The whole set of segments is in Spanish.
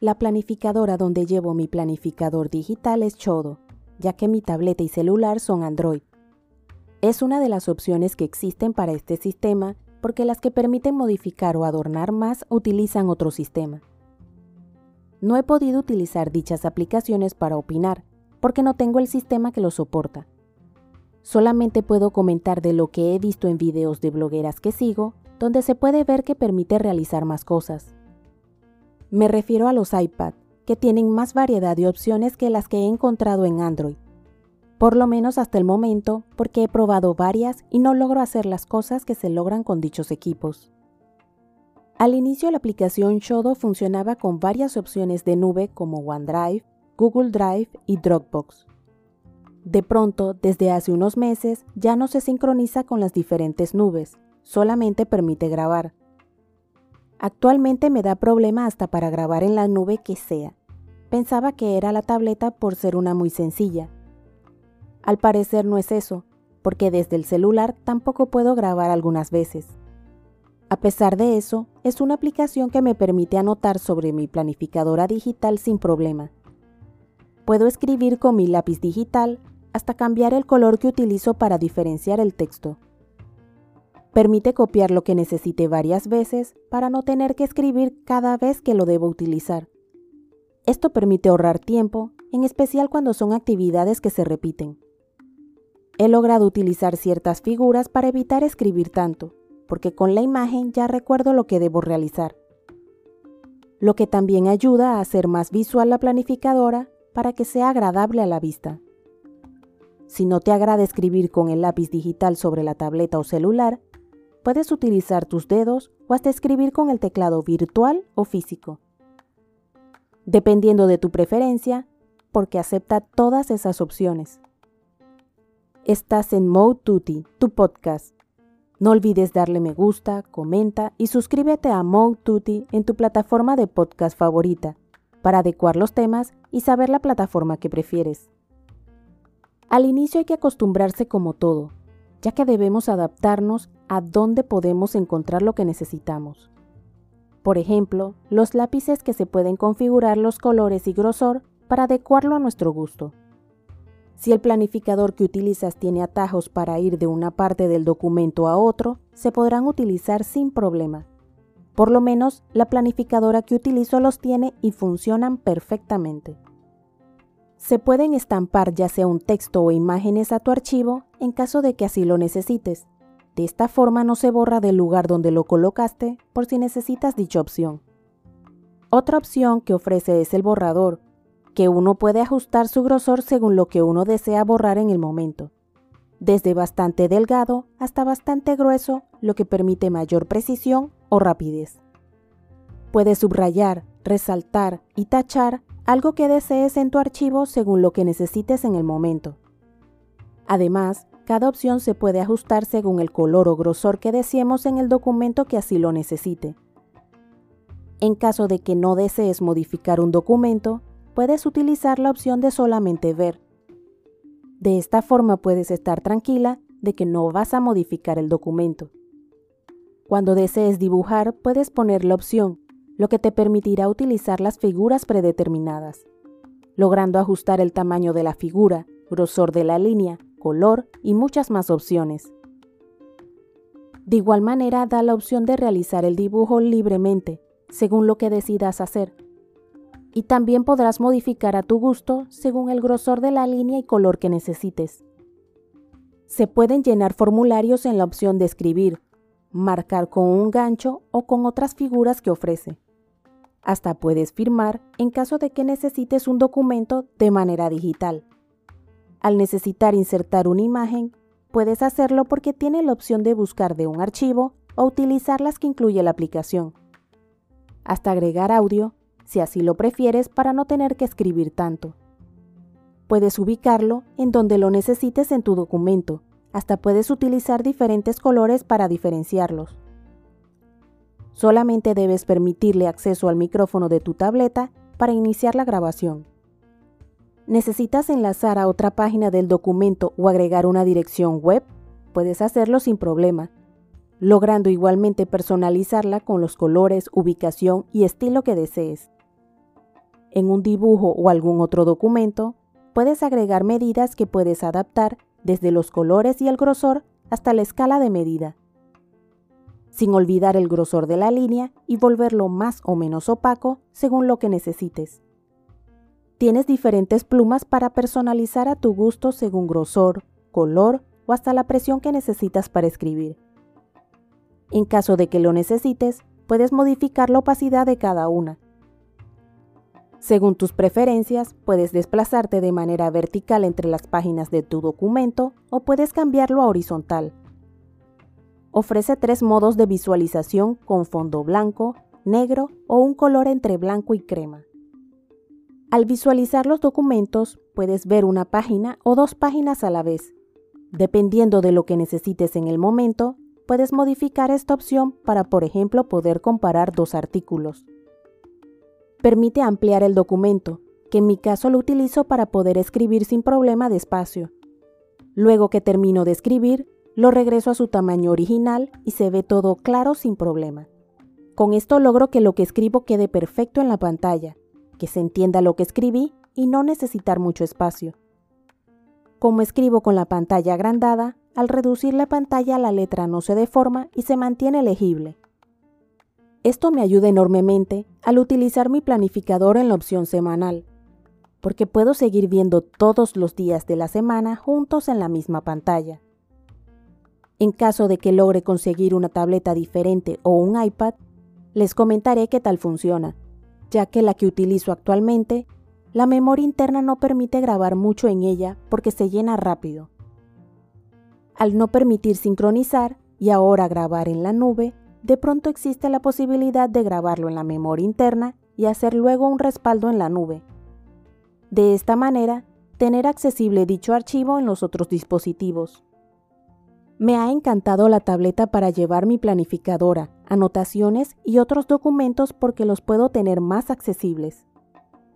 La planificadora donde llevo mi planificador digital es Chodo, ya que mi tableta y celular son Android. Es una de las opciones que existen para este sistema porque las que permiten modificar o adornar más utilizan otro sistema. No he podido utilizar dichas aplicaciones para opinar, porque no tengo el sistema que lo soporta. Solamente puedo comentar de lo que he visto en videos de blogueras que sigo, donde se puede ver que permite realizar más cosas. Me refiero a los iPad, que tienen más variedad de opciones que las que he encontrado en Android. Por lo menos hasta el momento, porque he probado varias y no logro hacer las cosas que se logran con dichos equipos. Al inicio la aplicación Shodo funcionaba con varias opciones de nube como OneDrive, Google Drive y Dropbox. De pronto, desde hace unos meses, ya no se sincroniza con las diferentes nubes, solamente permite grabar. Actualmente me da problema hasta para grabar en la nube que sea. Pensaba que era la tableta por ser una muy sencilla. Al parecer no es eso, porque desde el celular tampoco puedo grabar algunas veces. A pesar de eso, es una aplicación que me permite anotar sobre mi planificadora digital sin problema. Puedo escribir con mi lápiz digital hasta cambiar el color que utilizo para diferenciar el texto. Permite copiar lo que necesite varias veces para no tener que escribir cada vez que lo debo utilizar. Esto permite ahorrar tiempo, en especial cuando son actividades que se repiten. He logrado utilizar ciertas figuras para evitar escribir tanto, porque con la imagen ya recuerdo lo que debo realizar. Lo que también ayuda a hacer más visual la planificadora para que sea agradable a la vista. Si no te agrada escribir con el lápiz digital sobre la tableta o celular, Puedes utilizar tus dedos o hasta escribir con el teclado virtual o físico. Dependiendo de tu preferencia, porque acepta todas esas opciones. Estás en Mode Tutti, tu podcast. No olvides darle me gusta, comenta y suscríbete a Mode Tutti en tu plataforma de podcast favorita para adecuar los temas y saber la plataforma que prefieres. Al inicio hay que acostumbrarse como todo, ya que debemos adaptarnos a dónde podemos encontrar lo que necesitamos. Por ejemplo, los lápices que se pueden configurar los colores y grosor para adecuarlo a nuestro gusto. Si el planificador que utilizas tiene atajos para ir de una parte del documento a otro, se podrán utilizar sin problema. Por lo menos la planificadora que utilizo los tiene y funcionan perfectamente. Se pueden estampar ya sea un texto o imágenes a tu archivo en caso de que así lo necesites. De esta forma no se borra del lugar donde lo colocaste por si necesitas dicha opción. Otra opción que ofrece es el borrador, que uno puede ajustar su grosor según lo que uno desea borrar en el momento, desde bastante delgado hasta bastante grueso, lo que permite mayor precisión o rapidez. Puedes subrayar, resaltar y tachar algo que desees en tu archivo según lo que necesites en el momento. Además, cada opción se puede ajustar según el color o grosor que deseemos en el documento que así lo necesite. En caso de que no desees modificar un documento, puedes utilizar la opción de solamente ver. De esta forma puedes estar tranquila de que no vas a modificar el documento. Cuando desees dibujar, puedes poner la opción lo que te permitirá utilizar las figuras predeterminadas, logrando ajustar el tamaño de la figura, grosor de la línea, color y muchas más opciones. De igual manera da la opción de realizar el dibujo libremente, según lo que decidas hacer. Y también podrás modificar a tu gusto según el grosor de la línea y color que necesites. Se pueden llenar formularios en la opción de escribir, marcar con un gancho o con otras figuras que ofrece. Hasta puedes firmar en caso de que necesites un documento de manera digital. Al necesitar insertar una imagen, puedes hacerlo porque tiene la opción de buscar de un archivo o utilizar las que incluye la aplicación. Hasta agregar audio, si así lo prefieres para no tener que escribir tanto. Puedes ubicarlo en donde lo necesites en tu documento. Hasta puedes utilizar diferentes colores para diferenciarlos. Solamente debes permitirle acceso al micrófono de tu tableta para iniciar la grabación. ¿Necesitas enlazar a otra página del documento o agregar una dirección web? Puedes hacerlo sin problema, logrando igualmente personalizarla con los colores, ubicación y estilo que desees. En un dibujo o algún otro documento, puedes agregar medidas que puedes adaptar desde los colores y el grosor hasta la escala de medida, sin olvidar el grosor de la línea y volverlo más o menos opaco según lo que necesites. Tienes diferentes plumas para personalizar a tu gusto según grosor, color o hasta la presión que necesitas para escribir. En caso de que lo necesites, puedes modificar la opacidad de cada una. Según tus preferencias, puedes desplazarte de manera vertical entre las páginas de tu documento o puedes cambiarlo a horizontal. Ofrece tres modos de visualización con fondo blanco, negro o un color entre blanco y crema. Al visualizar los documentos, puedes ver una página o dos páginas a la vez. Dependiendo de lo que necesites en el momento, puedes modificar esta opción para, por ejemplo, poder comparar dos artículos. Permite ampliar el documento, que en mi caso lo utilizo para poder escribir sin problema de espacio. Luego que termino de escribir, lo regreso a su tamaño original y se ve todo claro sin problema. Con esto logro que lo que escribo quede perfecto en la pantalla, que se entienda lo que escribí y no necesitar mucho espacio. Como escribo con la pantalla agrandada, al reducir la pantalla la letra no se deforma y se mantiene legible. Esto me ayuda enormemente al utilizar mi planificador en la opción semanal, porque puedo seguir viendo todos los días de la semana juntos en la misma pantalla. En caso de que logre conseguir una tableta diferente o un iPad, les comentaré qué tal funciona, ya que la que utilizo actualmente, la memoria interna no permite grabar mucho en ella porque se llena rápido al no permitir sincronizar y ahora grabar en la nube, de pronto existe la posibilidad de grabarlo en la memoria interna y hacer luego un respaldo en la nube. De esta manera, tener accesible dicho archivo en los otros dispositivos. Me ha encantado la tableta para llevar mi planificadora, anotaciones y otros documentos porque los puedo tener más accesibles.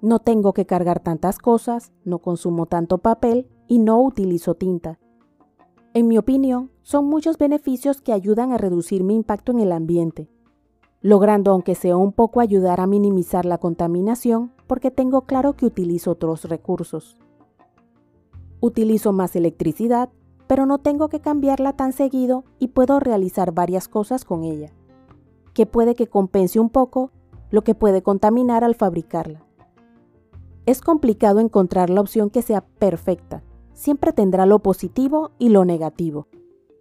No tengo que cargar tantas cosas, no consumo tanto papel y no utilizo tinta. En mi opinión, son muchos beneficios que ayudan a reducir mi impacto en el ambiente, logrando aunque sea un poco ayudar a minimizar la contaminación porque tengo claro que utilizo otros recursos. Utilizo más electricidad, pero no tengo que cambiarla tan seguido y puedo realizar varias cosas con ella, que puede que compense un poco lo que puede contaminar al fabricarla. Es complicado encontrar la opción que sea perfecta, siempre tendrá lo positivo y lo negativo.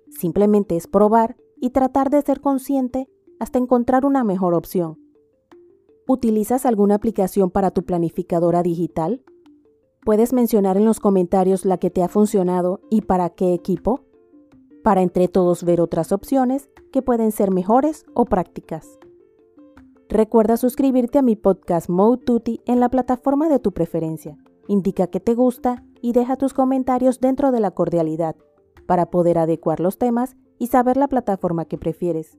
Simplemente es probar y tratar de ser consciente hasta encontrar una mejor opción. ¿Utilizas alguna aplicación para tu planificadora digital? Puedes mencionar en los comentarios la que te ha funcionado y para qué equipo, para entre todos ver otras opciones que pueden ser mejores o prácticas. Recuerda suscribirte a mi podcast Mode en la plataforma de tu preferencia. Indica que te gusta y deja tus comentarios dentro de la cordialidad para poder adecuar los temas y saber la plataforma que prefieres.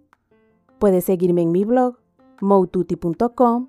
Puedes seguirme en mi blog, moututi.com,